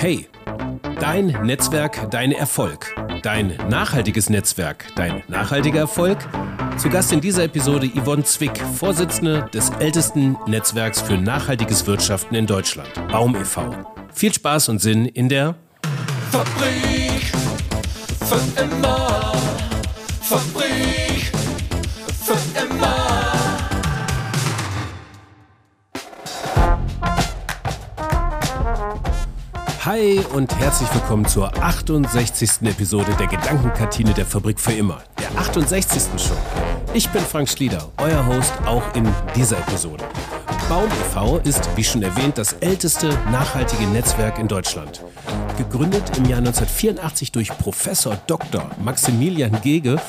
Hey, dein Netzwerk, dein Erfolg. Dein nachhaltiges Netzwerk, dein nachhaltiger Erfolg? Zu Gast in dieser Episode Yvonne Zwick, Vorsitzende des ältesten Netzwerks für nachhaltiges Wirtschaften in Deutschland, Baum e.V. Viel Spaß und Sinn in der Fabrik für immer. Fabrik Hi und herzlich willkommen zur 68. Episode der Gedankenkantine der Fabrik für immer. Der 68. schon. Ich bin Frank Schlieder, euer Host auch in dieser Episode. Baum e.V. ist, wie schon erwähnt, das älteste nachhaltige Netzwerk in Deutschland. Gegründet im Jahr 1984 durch Professor Dr. Maximilian Gege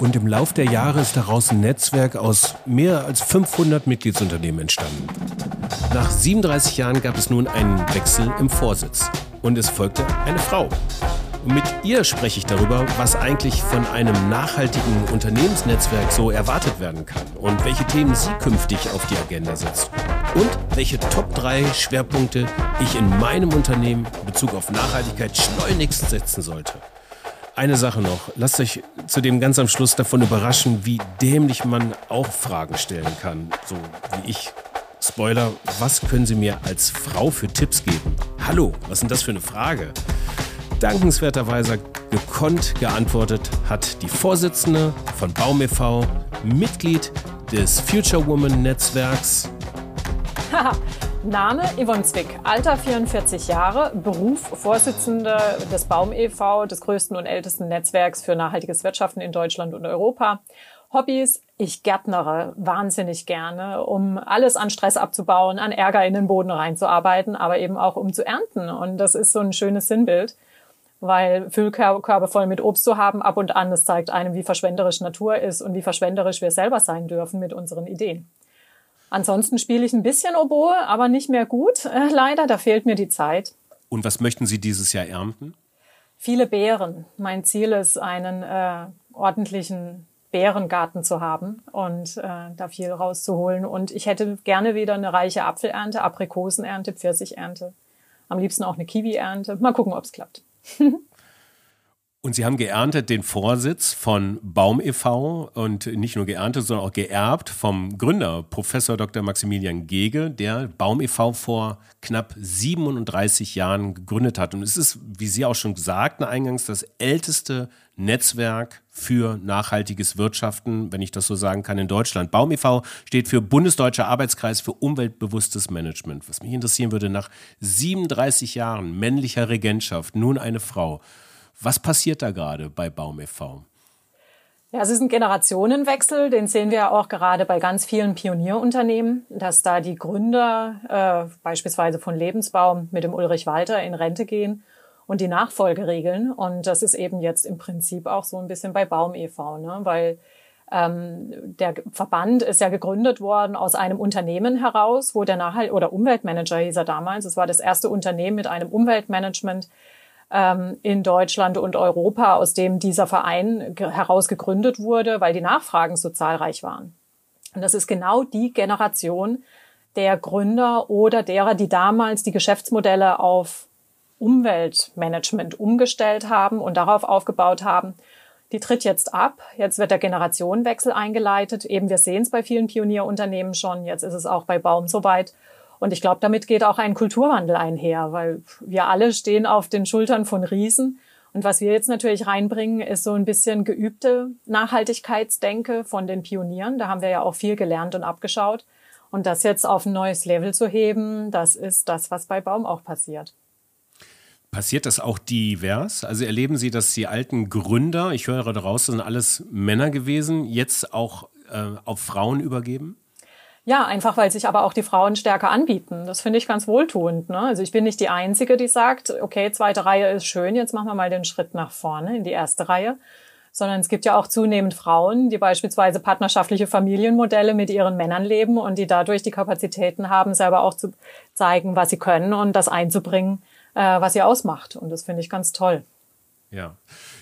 und im Lauf der Jahre ist daraus ein Netzwerk aus mehr als 500 Mitgliedsunternehmen entstanden. Nach 37 Jahren gab es nun einen Wechsel im Vorsitz und es folgte eine Frau. Und mit ihr spreche ich darüber, was eigentlich von einem nachhaltigen Unternehmensnetzwerk so erwartet werden kann und welche Themen sie künftig auf die Agenda setzt. Und welche Top 3 Schwerpunkte ich in meinem Unternehmen in Bezug auf Nachhaltigkeit schleunigst setzen sollte. Eine Sache noch, lasst euch zu dem ganz am Schluss davon überraschen, wie dämlich man auch Fragen stellen kann, so wie ich. Spoiler, was können Sie mir als Frau für Tipps geben? Hallo, was ist denn das für eine Frage? Dankenswerterweise gekonnt geantwortet hat die Vorsitzende von Baum e.V., Mitglied des Future Woman Netzwerks. Name Yvonne Zwick, Alter 44 Jahre, Beruf Vorsitzende des Baum e.V., des größten und ältesten Netzwerks für nachhaltiges Wirtschaften in Deutschland und Europa. Hobbys, ich gärtnere wahnsinnig gerne, um alles an Stress abzubauen, an Ärger in den Boden reinzuarbeiten, aber eben auch um zu ernten. Und das ist so ein schönes Sinnbild, weil Füllkörbe voll mit Obst zu haben, ab und an, das zeigt einem, wie verschwenderisch Natur ist und wie verschwenderisch wir selber sein dürfen mit unseren Ideen. Ansonsten spiele ich ein bisschen Oboe, aber nicht mehr gut, äh, leider. Da fehlt mir die Zeit. Und was möchten Sie dieses Jahr ernten? Viele Beeren. Mein Ziel ist, einen äh, ordentlichen Beerengarten zu haben und äh, da viel rauszuholen. Und ich hätte gerne wieder eine reiche Apfelernte, Aprikosenernte, Pfirsichernte. Am liebsten auch eine Kiwi-Ernte. Mal gucken, ob es klappt. Und Sie haben geerntet den Vorsitz von Baum e.V. und nicht nur geerntet, sondern auch geerbt vom Gründer, Professor Dr. Maximilian Gege, der Baum e.V. vor knapp 37 Jahren gegründet hat. Und es ist, wie Sie auch schon gesagt, eingangs das älteste Netzwerk für nachhaltiges Wirtschaften, wenn ich das so sagen kann, in Deutschland. Baum e.V. steht für Bundesdeutscher Arbeitskreis für umweltbewusstes Management. Was mich interessieren würde, nach 37 Jahren männlicher Regentschaft, nun eine Frau. Was passiert da gerade bei Baum e.V.? Ja, es ist ein Generationenwechsel, den sehen wir auch gerade bei ganz vielen Pionierunternehmen, dass da die Gründer äh, beispielsweise von Lebensbaum mit dem Ulrich Walter in Rente gehen und die Nachfolge regeln. Und das ist eben jetzt im Prinzip auch so ein bisschen bei Baum e.V., ne? weil ähm, der Verband ist ja gegründet worden aus einem Unternehmen heraus, wo der Nachhalt oder Umweltmanager hieß er damals. Es war das erste Unternehmen mit einem Umweltmanagement, in Deutschland und Europa, aus dem dieser Verein heraus gegründet wurde, weil die Nachfragen so zahlreich waren. Und das ist genau die Generation der Gründer oder derer, die damals die Geschäftsmodelle auf Umweltmanagement umgestellt haben und darauf aufgebaut haben. Die tritt jetzt ab. Jetzt wird der Generationenwechsel eingeleitet. Eben wir sehen es bei vielen Pionierunternehmen schon. Jetzt ist es auch bei Baum soweit. Und ich glaube, damit geht auch ein Kulturwandel einher, weil wir alle stehen auf den Schultern von Riesen. Und was wir jetzt natürlich reinbringen, ist so ein bisschen geübte Nachhaltigkeitsdenke von den Pionieren. Da haben wir ja auch viel gelernt und abgeschaut. Und das jetzt auf ein neues Level zu heben, das ist das, was bei Baum auch passiert. Passiert das auch divers? Also erleben Sie, dass die alten Gründer, ich höre daraus, das sind alles Männer gewesen, jetzt auch äh, auf Frauen übergeben? Ja, einfach weil sich aber auch die Frauen stärker anbieten. Das finde ich ganz wohltuend. Ne? Also ich bin nicht die Einzige, die sagt, okay, zweite Reihe ist schön, jetzt machen wir mal den Schritt nach vorne in die erste Reihe. Sondern es gibt ja auch zunehmend Frauen, die beispielsweise partnerschaftliche Familienmodelle mit ihren Männern leben und die dadurch die Kapazitäten haben, selber auch zu zeigen, was sie können und das einzubringen, äh, was sie ausmacht. Und das finde ich ganz toll. Ja.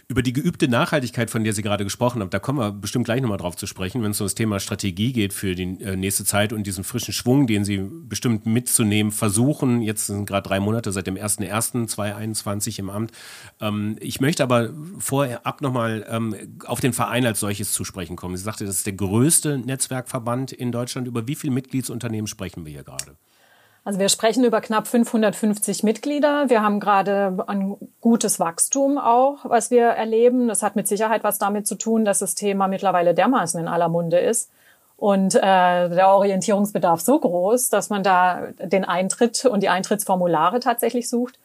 Über die geübte Nachhaltigkeit, von der Sie gerade gesprochen haben, da kommen wir bestimmt gleich nochmal drauf zu sprechen, wenn es um das Thema Strategie geht für die äh, nächste Zeit und diesen frischen Schwung, den Sie bestimmt mitzunehmen versuchen. Jetzt sind gerade drei Monate seit dem 01.01.2021 im Amt. Ähm, ich möchte aber vorher ab nochmal ähm, auf den Verein als solches zu sprechen kommen. Sie sagte, das ist der größte Netzwerkverband in Deutschland. Über wie viele Mitgliedsunternehmen sprechen wir hier gerade? Also wir sprechen über knapp 550 Mitglieder. Wir haben gerade ein gutes Wachstum auch, was wir erleben. Das hat mit Sicherheit was damit zu tun, dass das Thema mittlerweile dermaßen in aller Munde ist und äh, der Orientierungsbedarf so groß, dass man da den Eintritt und die Eintrittsformulare tatsächlich sucht.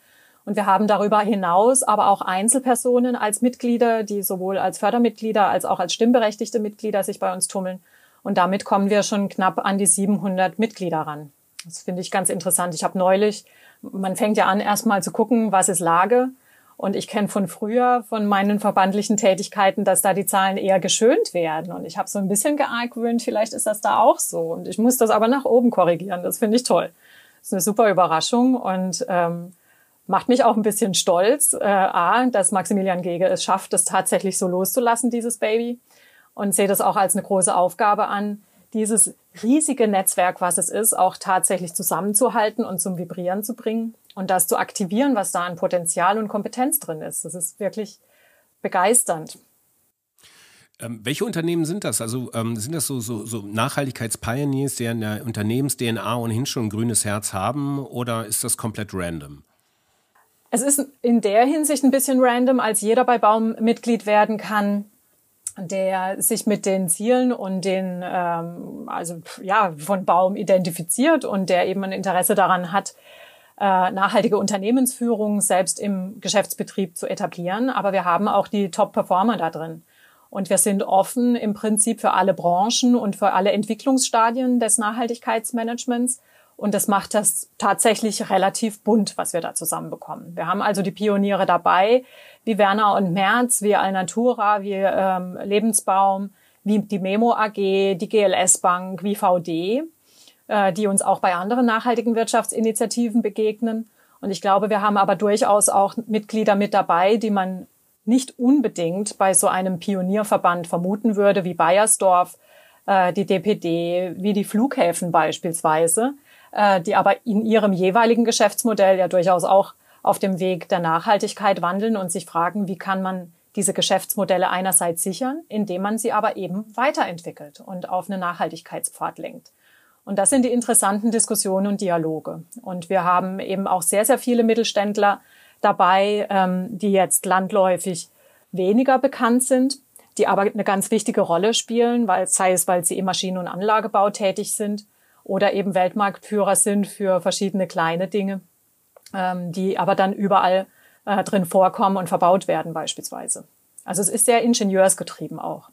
Und wir haben darüber hinaus aber auch Einzelpersonen als Mitglieder, die sowohl als Fördermitglieder als auch als stimmberechtigte Mitglieder sich bei uns tummeln. Und damit kommen wir schon knapp an die 700 Mitglieder ran. Das finde ich ganz interessant. Ich habe neulich, man fängt ja an, erstmal zu gucken, was ist Lage. Und ich kenne von früher, von meinen verbandlichen Tätigkeiten, dass da die Zahlen eher geschönt werden. Und ich habe so ein bisschen geargwöhnt, vielleicht ist das da auch so. Und ich muss das aber nach oben korrigieren. Das finde ich toll. Das ist eine super Überraschung und ähm, macht mich auch ein bisschen stolz, äh, A, dass Maximilian Gege es schafft, das tatsächlich so loszulassen, dieses Baby. Und sehe das auch als eine große Aufgabe an, dieses riesige Netzwerk, was es ist, auch tatsächlich zusammenzuhalten und zum Vibrieren zu bringen und das zu aktivieren, was da an Potenzial und Kompetenz drin ist. Das ist wirklich begeisternd. Ähm, welche Unternehmen sind das? Also ähm, sind das so, so, so Nachhaltigkeitspioneers, die in der Unternehmens-DNA ohnehin schon ein grünes Herz haben oder ist das komplett random? Es ist in der Hinsicht ein bisschen random, als jeder bei Baum Mitglied werden kann der sich mit den Zielen und den, ähm, also ja, von Baum identifiziert und der eben ein Interesse daran hat, äh, nachhaltige Unternehmensführung selbst im Geschäftsbetrieb zu etablieren. Aber wir haben auch die Top-Performer da drin. Und wir sind offen im Prinzip für alle Branchen und für alle Entwicklungsstadien des Nachhaltigkeitsmanagements. Und das macht das tatsächlich relativ bunt, was wir da zusammenbekommen. Wir haben also die Pioniere dabei, wie Werner und Merz, wie Alnatura, wie ähm, Lebensbaum, wie die Memo AG, die GLS Bank, wie VD, äh, die uns auch bei anderen nachhaltigen Wirtschaftsinitiativen begegnen. Und ich glaube, wir haben aber durchaus auch Mitglieder mit dabei, die man nicht unbedingt bei so einem Pionierverband vermuten würde, wie Bayersdorf, äh, die DPD, wie die Flughäfen beispielsweise, äh, die aber in ihrem jeweiligen Geschäftsmodell ja durchaus auch auf dem Weg der Nachhaltigkeit wandeln und sich fragen, wie kann man diese Geschäftsmodelle einerseits sichern, indem man sie aber eben weiterentwickelt und auf einen Nachhaltigkeitspfad lenkt. Und das sind die interessanten Diskussionen und Dialoge. Und wir haben eben auch sehr, sehr viele Mittelständler dabei, ähm, die jetzt landläufig weniger bekannt sind, die aber eine ganz wichtige Rolle spielen, weil, sei es, weil sie im Maschinen- und Anlagebau tätig sind oder eben Weltmarktführer sind für verschiedene kleine Dinge ähm, die aber dann überall äh, drin vorkommen und verbaut werden beispielsweise. Also es ist sehr ingenieursgetrieben auch,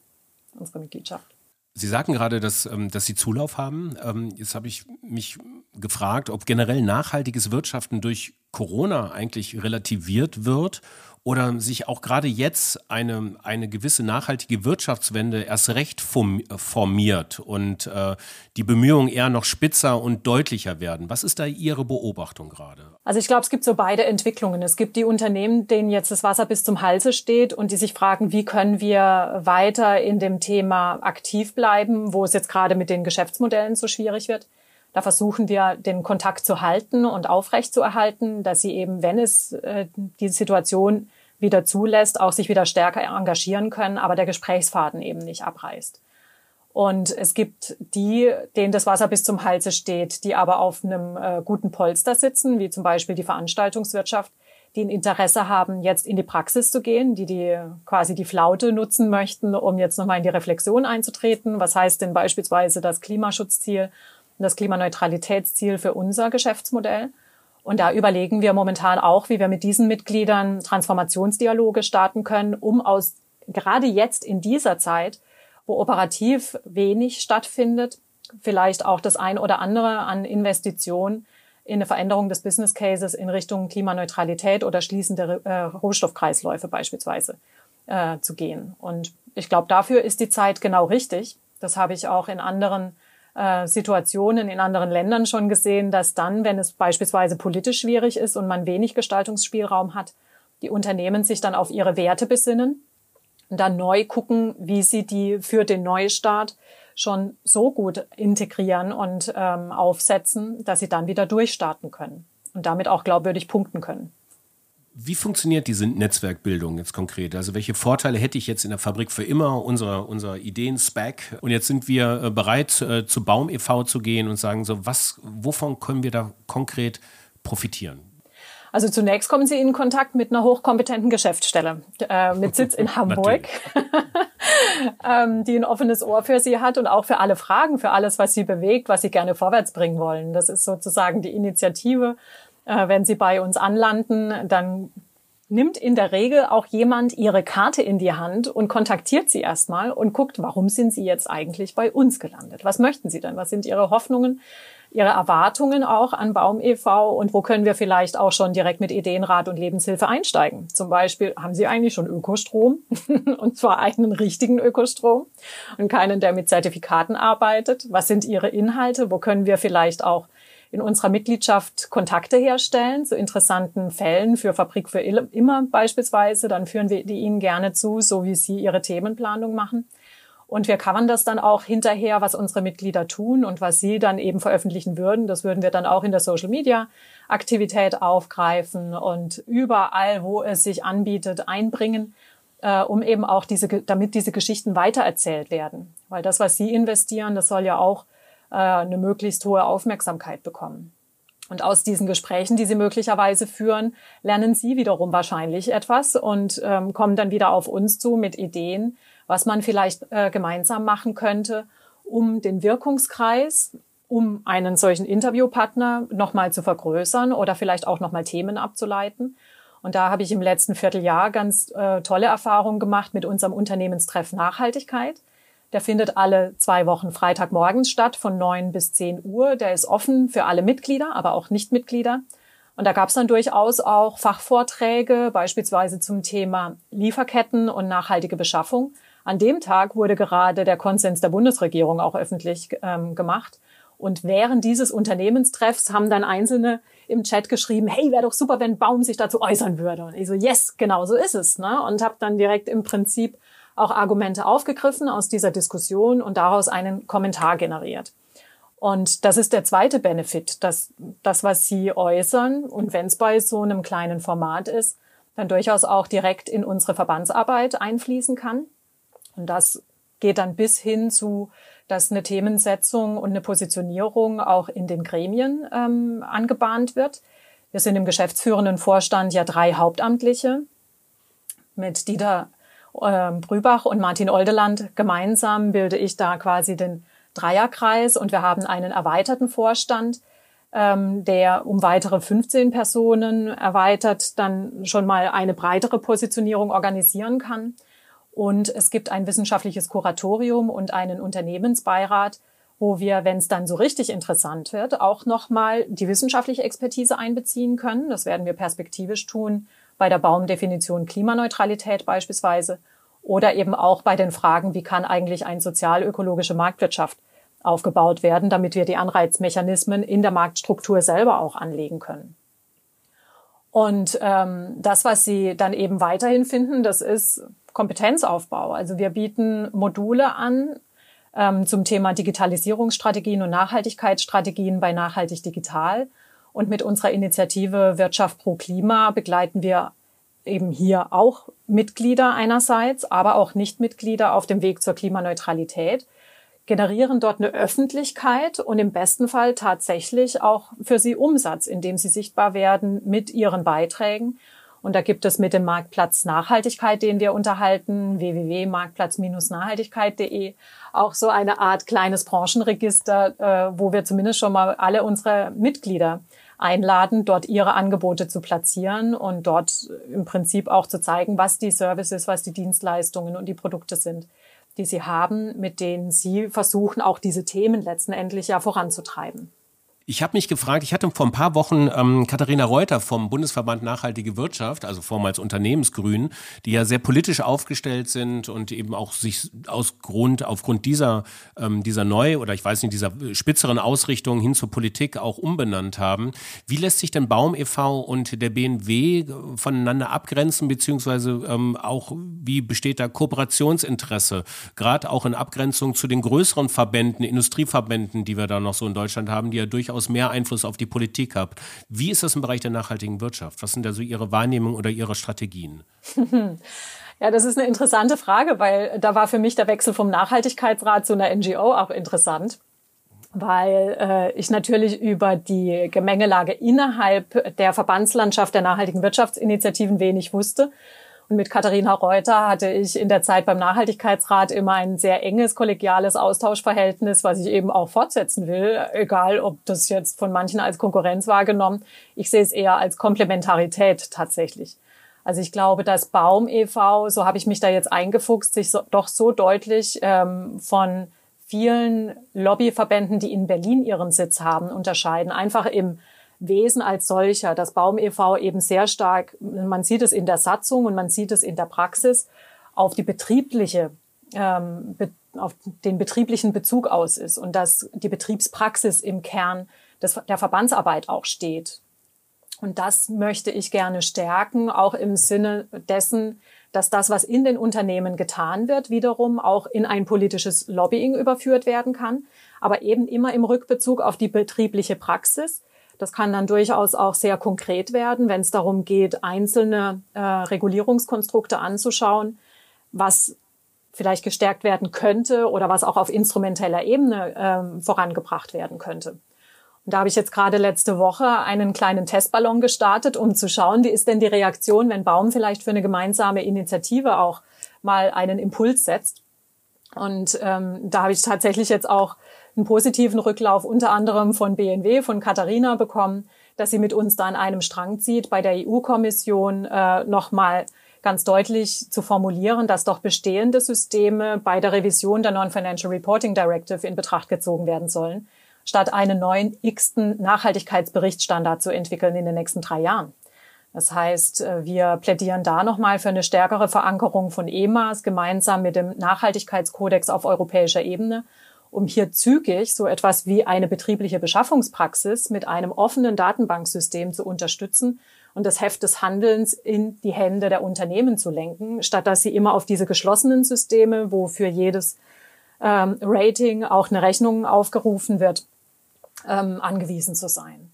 unsere Mitgliedschaft. Sie sagten gerade, dass, ähm, dass Sie Zulauf haben. Ähm, jetzt habe ich mich gefragt, ob generell nachhaltiges Wirtschaften durch Corona eigentlich relativiert wird oder sich auch gerade jetzt eine, eine gewisse nachhaltige Wirtschaftswende erst recht formiert und äh, die Bemühungen eher noch spitzer und deutlicher werden. Was ist da Ihre Beobachtung gerade? Also ich glaube, es gibt so beide Entwicklungen. Es gibt die Unternehmen, denen jetzt das Wasser bis zum Halse steht und die sich fragen, wie können wir weiter in dem Thema aktiv bleiben, wo es jetzt gerade mit den Geschäftsmodellen so schwierig wird. Da versuchen wir, den Kontakt zu halten und aufrecht zu erhalten, dass sie eben, wenn es äh, die Situation wieder zulässt, auch sich wieder stärker engagieren können, aber der Gesprächsfaden eben nicht abreißt. Und es gibt die, denen das Wasser bis zum Halse steht, die aber auf einem äh, guten Polster sitzen, wie zum Beispiel die Veranstaltungswirtschaft, die ein Interesse haben, jetzt in die Praxis zu gehen, die die quasi die Flaute nutzen möchten, um jetzt nochmal in die Reflexion einzutreten. Was heißt denn beispielsweise das Klimaschutzziel das Klimaneutralitätsziel für unser Geschäftsmodell? Und da überlegen wir momentan auch, wie wir mit diesen Mitgliedern Transformationsdialoge starten können, um aus gerade jetzt in dieser Zeit, wo operativ wenig stattfindet, vielleicht auch das ein oder andere an Investitionen in eine Veränderung des Business Cases in Richtung Klimaneutralität oder schließende äh, Rohstoffkreisläufe beispielsweise äh, zu gehen. Und ich glaube, dafür ist die Zeit genau richtig. Das habe ich auch in anderen äh, Situationen in anderen Ländern schon gesehen, dass dann, wenn es beispielsweise politisch schwierig ist und man wenig Gestaltungsspielraum hat, die Unternehmen sich dann auf ihre Werte besinnen und dann neu gucken, wie sie die für den Neustart schon so gut integrieren und ähm, aufsetzen, dass sie dann wieder durchstarten können und damit auch glaubwürdig punkten können. Wie funktioniert diese Netzwerkbildung jetzt konkret? Also welche Vorteile hätte ich jetzt in der Fabrik für immer, unser, unser Ideen-Spec? Und jetzt sind wir äh, bereit, äh, zu Baum e.V. zu gehen und sagen so, was, wovon können wir da konkret profitieren? Also zunächst kommen Sie in Kontakt mit einer hochkompetenten Geschäftsstelle äh, mit Sitz in Hamburg, ähm, die ein offenes Ohr für Sie hat und auch für alle Fragen, für alles, was Sie bewegt, was Sie gerne vorwärts bringen wollen. Das ist sozusagen die Initiative. Äh, wenn Sie bei uns anlanden, dann nimmt in der Regel auch jemand ihre Karte in die Hand und kontaktiert sie erstmal und guckt, warum sind sie jetzt eigentlich bei uns gelandet? Was möchten sie denn? Was sind ihre Hoffnungen? Ihre Erwartungen auch an Baum e.V. und wo können wir vielleicht auch schon direkt mit Ideenrat und Lebenshilfe einsteigen? Zum Beispiel, haben Sie eigentlich schon Ökostrom? und zwar einen richtigen Ökostrom und keinen, der mit Zertifikaten arbeitet? Was sind Ihre Inhalte? Wo können wir vielleicht auch in unserer Mitgliedschaft Kontakte herstellen zu interessanten Fällen für Fabrik für immer beispielsweise? Dann führen wir die Ihnen gerne zu, so wie Sie Ihre Themenplanung machen. Und wir covern das dann auch hinterher, was unsere Mitglieder tun und was sie dann eben veröffentlichen würden. Das würden wir dann auch in der Social Media Aktivität aufgreifen und überall, wo es sich anbietet, einbringen, äh, um eben auch diese, damit diese Geschichten weitererzählt werden. Weil das, was sie investieren, das soll ja auch äh, eine möglichst hohe Aufmerksamkeit bekommen. Und aus diesen Gesprächen, die Sie möglicherweise führen, lernen Sie wiederum wahrscheinlich etwas und ähm, kommen dann wieder auf uns zu mit Ideen, was man vielleicht äh, gemeinsam machen könnte, um den Wirkungskreis, um einen solchen Interviewpartner nochmal zu vergrößern oder vielleicht auch nochmal Themen abzuleiten. Und da habe ich im letzten Vierteljahr ganz äh, tolle Erfahrungen gemacht mit unserem Unternehmenstreff Nachhaltigkeit. Der findet alle zwei Wochen Freitagmorgens statt von neun bis zehn Uhr. Der ist offen für alle Mitglieder, aber auch Nichtmitglieder. Und da gab es dann durchaus auch Fachvorträge, beispielsweise zum Thema Lieferketten und nachhaltige Beschaffung. An dem Tag wurde gerade der Konsens der Bundesregierung auch öffentlich ähm, gemacht. Und während dieses Unternehmenstreffs haben dann Einzelne im Chat geschrieben, hey, wäre doch super, wenn Baum sich dazu äußern würde. Und ich so, yes, genau so ist es. Ne? Und habe dann direkt im Prinzip auch Argumente aufgegriffen aus dieser Diskussion und daraus einen Kommentar generiert. Und das ist der zweite Benefit, dass das, was Sie äußern, und wenn es bei so einem kleinen Format ist, dann durchaus auch direkt in unsere Verbandsarbeit einfließen kann. Und das geht dann bis hin zu, dass eine Themensetzung und eine Positionierung auch in den Gremien ähm, angebahnt wird. Wir sind im geschäftsführenden Vorstand ja drei Hauptamtliche mit Dieter äh, Brübach und Martin Oldeland. Gemeinsam bilde ich da quasi den Dreierkreis und wir haben einen erweiterten Vorstand, ähm, der um weitere 15 Personen erweitert dann schon mal eine breitere Positionierung organisieren kann. Und es gibt ein wissenschaftliches Kuratorium und einen Unternehmensbeirat, wo wir, wenn es dann so richtig interessant wird, auch nochmal die wissenschaftliche Expertise einbeziehen können. Das werden wir perspektivisch tun bei der Baumdefinition Klimaneutralität beispielsweise oder eben auch bei den Fragen, wie kann eigentlich eine sozial-ökologische Marktwirtschaft aufgebaut werden, damit wir die Anreizmechanismen in der Marktstruktur selber auch anlegen können. Und ähm, das, was Sie dann eben weiterhin finden, das ist Kompetenzaufbau. Also wir bieten Module an ähm, zum Thema Digitalisierungsstrategien und Nachhaltigkeitsstrategien bei Nachhaltig Digital. Und mit unserer Initiative Wirtschaft pro Klima begleiten wir eben hier auch Mitglieder einerseits, aber auch Nichtmitglieder auf dem Weg zur Klimaneutralität, generieren dort eine Öffentlichkeit und im besten Fall tatsächlich auch für sie Umsatz, indem sie sichtbar werden mit ihren Beiträgen. Und da gibt es mit dem Marktplatz Nachhaltigkeit, den wir unterhalten, www.marktplatz-nachhaltigkeit.de, auch so eine Art kleines Branchenregister, äh, wo wir zumindest schon mal alle unsere Mitglieder einladen, dort ihre Angebote zu platzieren und dort im Prinzip auch zu zeigen, was die Services, was die Dienstleistungen und die Produkte sind, die sie haben, mit denen sie versuchen, auch diese Themen letzten Endlich ja voranzutreiben. Ich habe mich gefragt, ich hatte vor ein paar Wochen ähm, Katharina Reuter vom Bundesverband Nachhaltige Wirtschaft, also vormals Unternehmensgrün, die ja sehr politisch aufgestellt sind und eben auch sich aus Grund, aufgrund dieser, ähm, dieser neu oder ich weiß nicht, dieser spitzeren Ausrichtung hin zur Politik auch umbenannt haben. Wie lässt sich denn Baum e.V. und der BNW voneinander abgrenzen, beziehungsweise ähm, auch wie besteht da Kooperationsinteresse, gerade auch in Abgrenzung zu den größeren Verbänden, Industrieverbänden, die wir da noch so in Deutschland haben, die ja durchaus durchaus mehr Einfluss auf die Politik habt. Wie ist das im Bereich der nachhaltigen Wirtschaft? Was sind da so Ihre Wahrnehmungen oder Ihre Strategien? Ja, das ist eine interessante Frage, weil da war für mich der Wechsel vom Nachhaltigkeitsrat zu einer NGO auch interessant weil äh, ich natürlich über die Gemengelage innerhalb der Verbandslandschaft der nachhaltigen Wirtschaftsinitiativen wenig wusste und mit Katharina Reuter hatte ich in der Zeit beim Nachhaltigkeitsrat immer ein sehr enges kollegiales Austauschverhältnis, was ich eben auch fortsetzen will, egal ob das jetzt von manchen als Konkurrenz wahrgenommen. Ich sehe es eher als Komplementarität tatsächlich. Also ich glaube, dass Baum e.V., so habe ich mich da jetzt eingefuchst, sich so, doch so deutlich ähm, von vielen Lobbyverbänden, die in Berlin ihren Sitz haben, unterscheiden. Einfach im Wesen als solcher. Das Baum e.V. eben sehr stark, man sieht es in der Satzung und man sieht es in der Praxis, auf die betriebliche, ähm, auf den betrieblichen Bezug aus ist und dass die Betriebspraxis im Kern des, der Verbandsarbeit auch steht. Und das möchte ich gerne stärken, auch im Sinne dessen, dass das, was in den Unternehmen getan wird, wiederum auch in ein politisches Lobbying überführt werden kann, aber eben immer im Rückbezug auf die betriebliche Praxis, das kann dann durchaus auch sehr konkret werden, wenn es darum geht, einzelne äh, Regulierungskonstrukte anzuschauen, was vielleicht gestärkt werden könnte oder was auch auf instrumenteller Ebene ähm, vorangebracht werden könnte. Und da habe ich jetzt gerade letzte Woche einen kleinen Testballon gestartet, um zu schauen, wie ist denn die Reaktion, wenn Baum vielleicht für eine gemeinsame Initiative auch mal einen Impuls setzt. Und ähm, da habe ich tatsächlich jetzt auch einen positiven Rücklauf unter anderem von BNW, von Katharina bekommen, dass sie mit uns da an einem Strang zieht, bei der EU-Kommission äh, nochmal ganz deutlich zu formulieren, dass doch bestehende Systeme bei der Revision der Non-Financial Reporting Directive in Betracht gezogen werden sollen, statt einen neuen x-ten Nachhaltigkeitsberichtsstandard zu entwickeln in den nächsten drei Jahren. Das heißt, äh, wir plädieren da nochmal für eine stärkere Verankerung von EMAs gemeinsam mit dem Nachhaltigkeitskodex auf europäischer Ebene um hier zügig so etwas wie eine betriebliche Beschaffungspraxis mit einem offenen Datenbanksystem zu unterstützen und das Heft des Handelns in die Hände der Unternehmen zu lenken, statt dass sie immer auf diese geschlossenen Systeme, wo für jedes ähm, Rating auch eine Rechnung aufgerufen wird, ähm, angewiesen zu sein.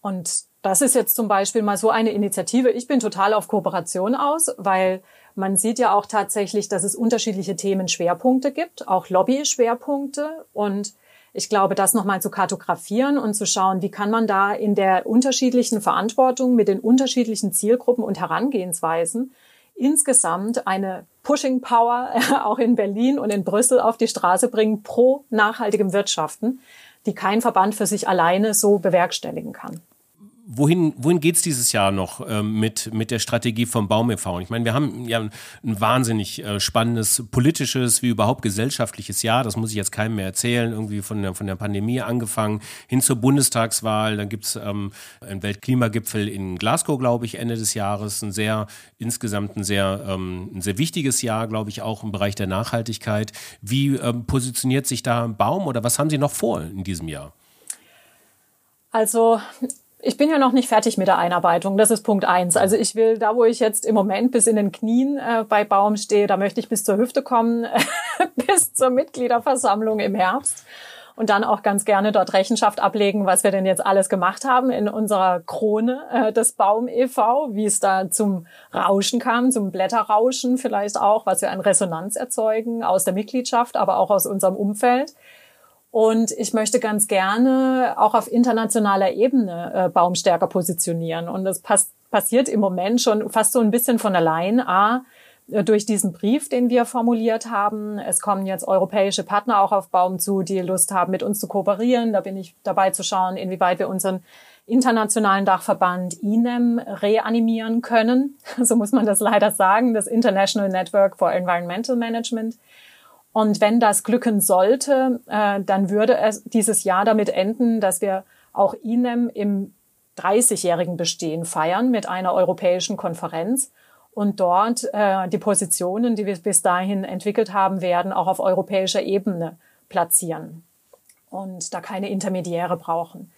Und das ist jetzt zum Beispiel mal so eine Initiative. Ich bin total auf Kooperation aus, weil man sieht ja auch tatsächlich, dass es unterschiedliche Themenschwerpunkte gibt, auch Lobby-Schwerpunkte. Und ich glaube, das nochmal zu kartografieren und zu schauen, wie kann man da in der unterschiedlichen Verantwortung mit den unterschiedlichen Zielgruppen und Herangehensweisen insgesamt eine Pushing Power auch in Berlin und in Brüssel auf die Straße bringen pro nachhaltigem Wirtschaften, die kein Verband für sich alleine so bewerkstelligen kann wohin, wohin geht's dieses Jahr noch ähm, mit, mit der Strategie vom Baum e.V.? Ich meine, wir haben ja ein, ein wahnsinnig äh, spannendes politisches wie überhaupt gesellschaftliches Jahr. Das muss ich jetzt keinem mehr erzählen. Irgendwie von der, von der Pandemie angefangen hin zur Bundestagswahl. Dann gibt's ähm, einen Weltklimagipfel in Glasgow, glaube ich, Ende des Jahres. Ein sehr, insgesamt ein sehr, ähm, ein sehr wichtiges Jahr, glaube ich, auch im Bereich der Nachhaltigkeit. Wie ähm, positioniert sich da Baum oder was haben Sie noch vor in diesem Jahr? Also ich bin ja noch nicht fertig mit der Einarbeitung. Das ist Punkt eins. Also ich will da, wo ich jetzt im Moment bis in den Knien äh, bei Baum stehe, da möchte ich bis zur Hüfte kommen, bis zur Mitgliederversammlung im Herbst und dann auch ganz gerne dort Rechenschaft ablegen, was wir denn jetzt alles gemacht haben in unserer Krone äh, des Baum e.V., wie es da zum Rauschen kam, zum Blätterrauschen vielleicht auch, was wir an Resonanz erzeugen aus der Mitgliedschaft, aber auch aus unserem Umfeld. Und ich möchte ganz gerne auch auf internationaler Ebene äh, Baum stärker positionieren. Und das pass passiert im Moment schon fast so ein bisschen von allein. A, äh, durch diesen Brief, den wir formuliert haben. Es kommen jetzt europäische Partner auch auf Baum zu, die Lust haben, mit uns zu kooperieren. Da bin ich dabei zu schauen, inwieweit wir unseren internationalen Dachverband INEM reanimieren können. So muss man das leider sagen, das International Network for Environmental Management. Und wenn das glücken sollte, äh, dann würde es dieses Jahr damit enden, dass wir auch INEM im 30-jährigen Bestehen feiern mit einer europäischen Konferenz und dort äh, die Positionen, die wir bis dahin entwickelt haben werden, auch auf europäischer Ebene platzieren und da keine Intermediäre brauchen.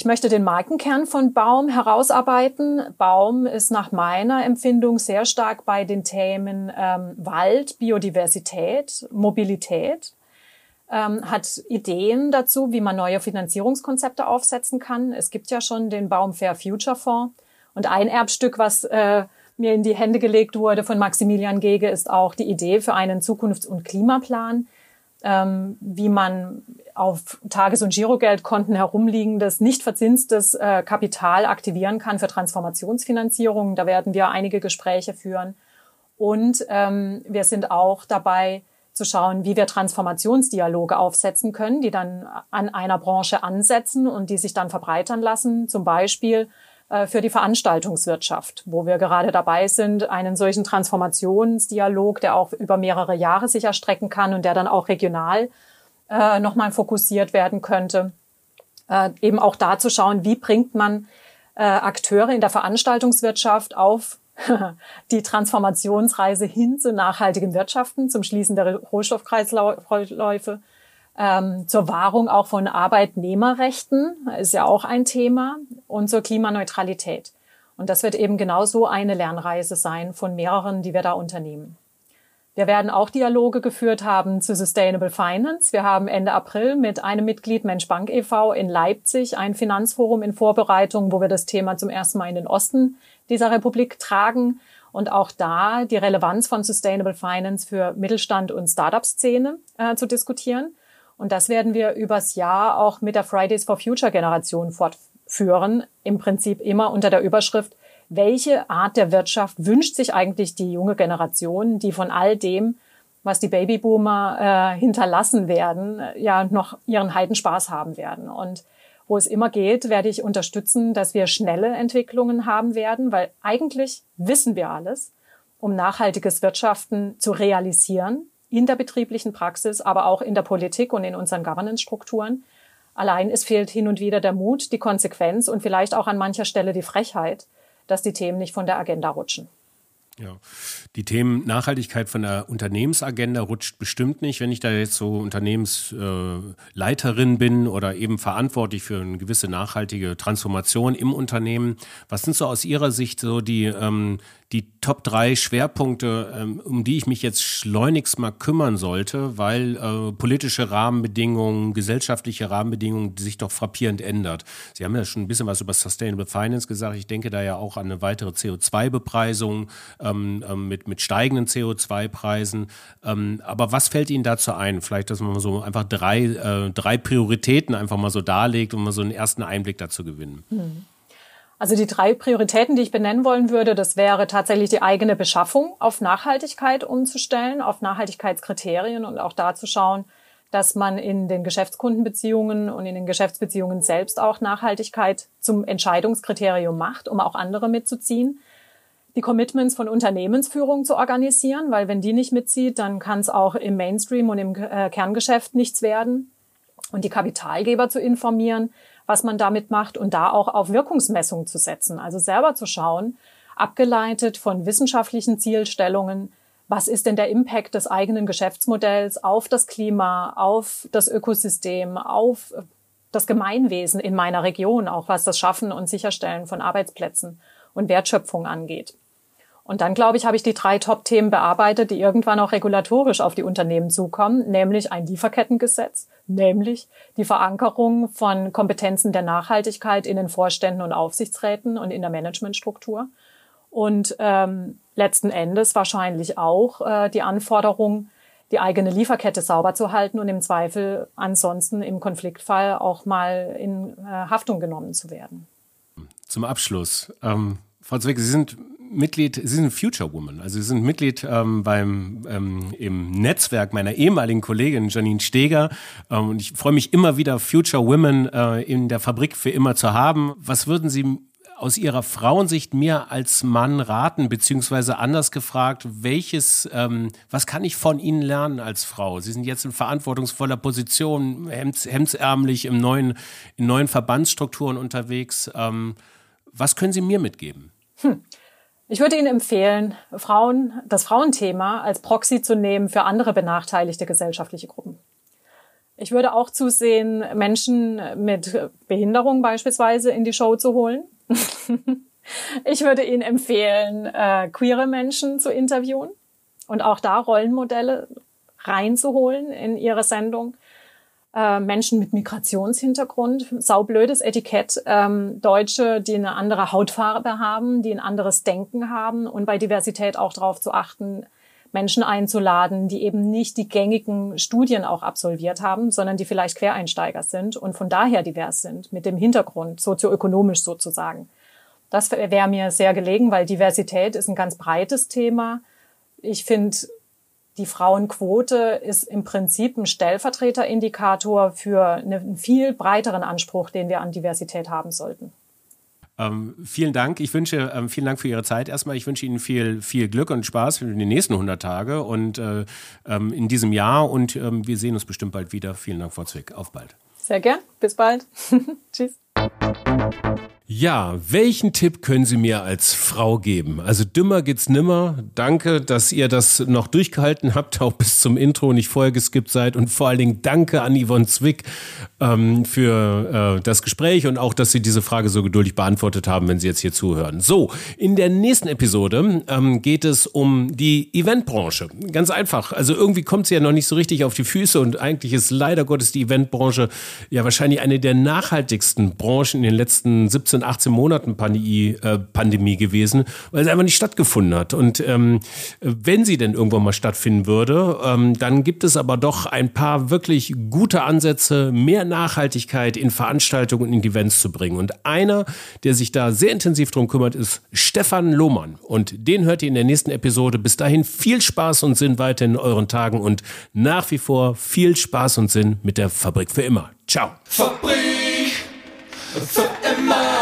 Ich möchte den Markenkern von Baum herausarbeiten. Baum ist nach meiner Empfindung sehr stark bei den Themen ähm, Wald, Biodiversität, Mobilität, ähm, hat Ideen dazu, wie man neue Finanzierungskonzepte aufsetzen kann. Es gibt ja schon den Baum Fair Future Fonds und ein Erbstück, was äh, mir in die Hände gelegt wurde von Maximilian Gege, ist auch die Idee für einen Zukunfts- und Klimaplan, ähm, wie man auf Tages- und Girogeldkonten herumliegendes, nicht verzinstes äh, Kapital aktivieren kann für Transformationsfinanzierung. Da werden wir einige Gespräche führen. Und ähm, wir sind auch dabei zu schauen, wie wir Transformationsdialoge aufsetzen können, die dann an einer Branche ansetzen und die sich dann verbreitern lassen. Zum Beispiel für die Veranstaltungswirtschaft, wo wir gerade dabei sind, einen solchen Transformationsdialog, der auch über mehrere Jahre sich erstrecken kann und der dann auch regional äh, nochmal fokussiert werden könnte. Äh, eben auch da zu schauen, wie bringt man äh, Akteure in der Veranstaltungswirtschaft auf die Transformationsreise hin zu nachhaltigem Wirtschaften, zum Schließen der Rohstoffkreisläufe ähm, zur Wahrung auch von Arbeitnehmerrechten, ist ja auch ein Thema, und zur Klimaneutralität. Und das wird eben genauso eine Lernreise sein von mehreren, die wir da unternehmen. Wir werden auch Dialoge geführt haben zu Sustainable Finance. Wir haben Ende April mit einem Mitglied Mensch Bank e.V. in Leipzig ein Finanzforum in Vorbereitung, wo wir das Thema zum ersten Mal in den Osten dieser Republik tragen und auch da die Relevanz von Sustainable Finance für Mittelstand und Startup-Szene äh, zu diskutieren. Und das werden wir übers Jahr auch mit der Fridays for Future Generation fortführen. Im Prinzip immer unter der Überschrift, welche Art der Wirtschaft wünscht sich eigentlich die junge Generation, die von all dem, was die Babyboomer äh, hinterlassen werden, äh, ja noch ihren Heidenspaß haben werden. Und wo es immer geht, werde ich unterstützen, dass wir schnelle Entwicklungen haben werden, weil eigentlich wissen wir alles, um nachhaltiges Wirtschaften zu realisieren in der betrieblichen Praxis, aber auch in der Politik und in unseren Governance-Strukturen. Allein es fehlt hin und wieder der Mut, die Konsequenz und vielleicht auch an mancher Stelle die Frechheit, dass die Themen nicht von der Agenda rutschen. Ja, die Themen Nachhaltigkeit von der Unternehmensagenda rutscht bestimmt nicht. Wenn ich da jetzt so Unternehmensleiterin bin oder eben verantwortlich für eine gewisse nachhaltige Transformation im Unternehmen, was sind so aus Ihrer Sicht so die, ähm, die Top drei Schwerpunkte, ähm, um die ich mich jetzt schleunigst mal kümmern sollte, weil äh, politische Rahmenbedingungen, gesellschaftliche Rahmenbedingungen sich doch frappierend ändert. Sie haben ja schon ein bisschen was über Sustainable Finance gesagt. Ich denke da ja auch an eine weitere CO2-Bepreisung ähm, ähm, mit, mit steigenden CO2-Preisen. Ähm, aber was fällt Ihnen dazu ein? Vielleicht, dass man so einfach drei, äh, drei Prioritäten einfach mal so darlegt, um mal so einen ersten Einblick dazu gewinnen. Hm. Also die drei Prioritäten, die ich benennen wollen würde, das wäre tatsächlich die eigene Beschaffung auf Nachhaltigkeit umzustellen, auf Nachhaltigkeitskriterien und auch da zu schauen, dass man in den Geschäftskundenbeziehungen und in den Geschäftsbeziehungen selbst auch Nachhaltigkeit zum Entscheidungskriterium macht, um auch andere mitzuziehen. Die Commitments von Unternehmensführung zu organisieren, weil wenn die nicht mitzieht, dann kann es auch im Mainstream und im äh, Kerngeschäft nichts werden. Und die Kapitalgeber zu informieren, was man damit macht und da auch auf Wirkungsmessung zu setzen. Also selber zu schauen, abgeleitet von wissenschaftlichen Zielstellungen, was ist denn der Impact des eigenen Geschäftsmodells auf das Klima, auf das Ökosystem, auf das Gemeinwesen in meiner Region, auch was das Schaffen und Sicherstellen von Arbeitsplätzen und Wertschöpfung angeht. Und dann, glaube ich, habe ich die drei Top-Themen bearbeitet, die irgendwann auch regulatorisch auf die Unternehmen zukommen, nämlich ein Lieferkettengesetz, nämlich die Verankerung von Kompetenzen der Nachhaltigkeit in den Vorständen und Aufsichtsräten und in der Managementstruktur. Und ähm, letzten Endes wahrscheinlich auch äh, die Anforderung, die eigene Lieferkette sauber zu halten und im Zweifel ansonsten im Konfliktfall auch mal in äh, Haftung genommen zu werden. Zum Abschluss. Ähm, Frau Zweck, Sie sind Mitglied, Sie sind Future Woman, also Sie sind Mitglied ähm, beim ähm, im Netzwerk meiner ehemaligen Kollegin Janine Steger ähm, und ich freue mich immer wieder Future Women äh, in der Fabrik für immer zu haben. Was würden Sie aus Ihrer Frauensicht mir als Mann raten, beziehungsweise anders gefragt, welches, ähm, was kann ich von Ihnen lernen als Frau? Sie sind jetzt in verantwortungsvoller Position, hemds, hemdsärmlich im neuen, in neuen Verbandsstrukturen unterwegs. Ähm, was können Sie mir mitgeben? Hm. Ich würde Ihnen empfehlen, Frauen, das Frauenthema als Proxy zu nehmen für andere benachteiligte gesellschaftliche Gruppen. Ich würde auch zusehen, Menschen mit Behinderung beispielsweise in die Show zu holen. ich würde Ihnen empfehlen, äh, queere Menschen zu interviewen und auch da Rollenmodelle reinzuholen in Ihre Sendung. Äh, Menschen mit Migrationshintergrund, saublödes Etikett, ähm, Deutsche, die eine andere Hautfarbe haben, die ein anderes Denken haben und bei Diversität auch darauf zu achten, Menschen einzuladen, die eben nicht die gängigen Studien auch absolviert haben, sondern die vielleicht Quereinsteiger sind und von daher divers sind, mit dem Hintergrund, sozioökonomisch sozusagen. Das wäre mir sehr gelegen, weil Diversität ist ein ganz breites Thema. Ich finde, die Frauenquote ist im Prinzip ein Stellvertreterindikator für einen viel breiteren Anspruch, den wir an Diversität haben sollten. Ähm, vielen Dank. Ich wünsche, ähm, vielen Dank für Ihre Zeit erstmal. Ich wünsche Ihnen viel, viel Glück und Spaß für die nächsten 100 Tage und äh, ähm, in diesem Jahr. Und ähm, wir sehen uns bestimmt bald wieder. Vielen Dank, Frau Zwick. Auf bald. Sehr gern. Bis bald. Tschüss. Ja, welchen Tipp können Sie mir als Frau geben? Also dümmer geht's nimmer. Danke, dass ihr das noch durchgehalten habt, auch bis zum Intro nicht vorher geskippt seid. Und vor allen Dingen danke an Yvonne Zwick ähm, für äh, das Gespräch und auch, dass Sie diese Frage so geduldig beantwortet haben, wenn Sie jetzt hier zuhören. So, in der nächsten Episode ähm, geht es um die Eventbranche. Ganz einfach. Also irgendwie kommt sie ja noch nicht so richtig auf die Füße und eigentlich ist leider Gottes die Eventbranche ja wahrscheinlich eine der nachhaltigsten Branchen in den letzten 17 17, 18 Monaten Pandemie, äh, Pandemie gewesen, weil sie einfach nicht stattgefunden hat. Und ähm, wenn sie denn irgendwann mal stattfinden würde, ähm, dann gibt es aber doch ein paar wirklich gute Ansätze, mehr Nachhaltigkeit in Veranstaltungen und in Events zu bringen. Und einer, der sich da sehr intensiv drum kümmert, ist Stefan Lohmann. Und den hört ihr in der nächsten Episode. Bis dahin viel Spaß und Sinn weiter in euren Tagen und nach wie vor viel Spaß und Sinn mit der Fabrik für immer. Ciao. Fabrik für immer.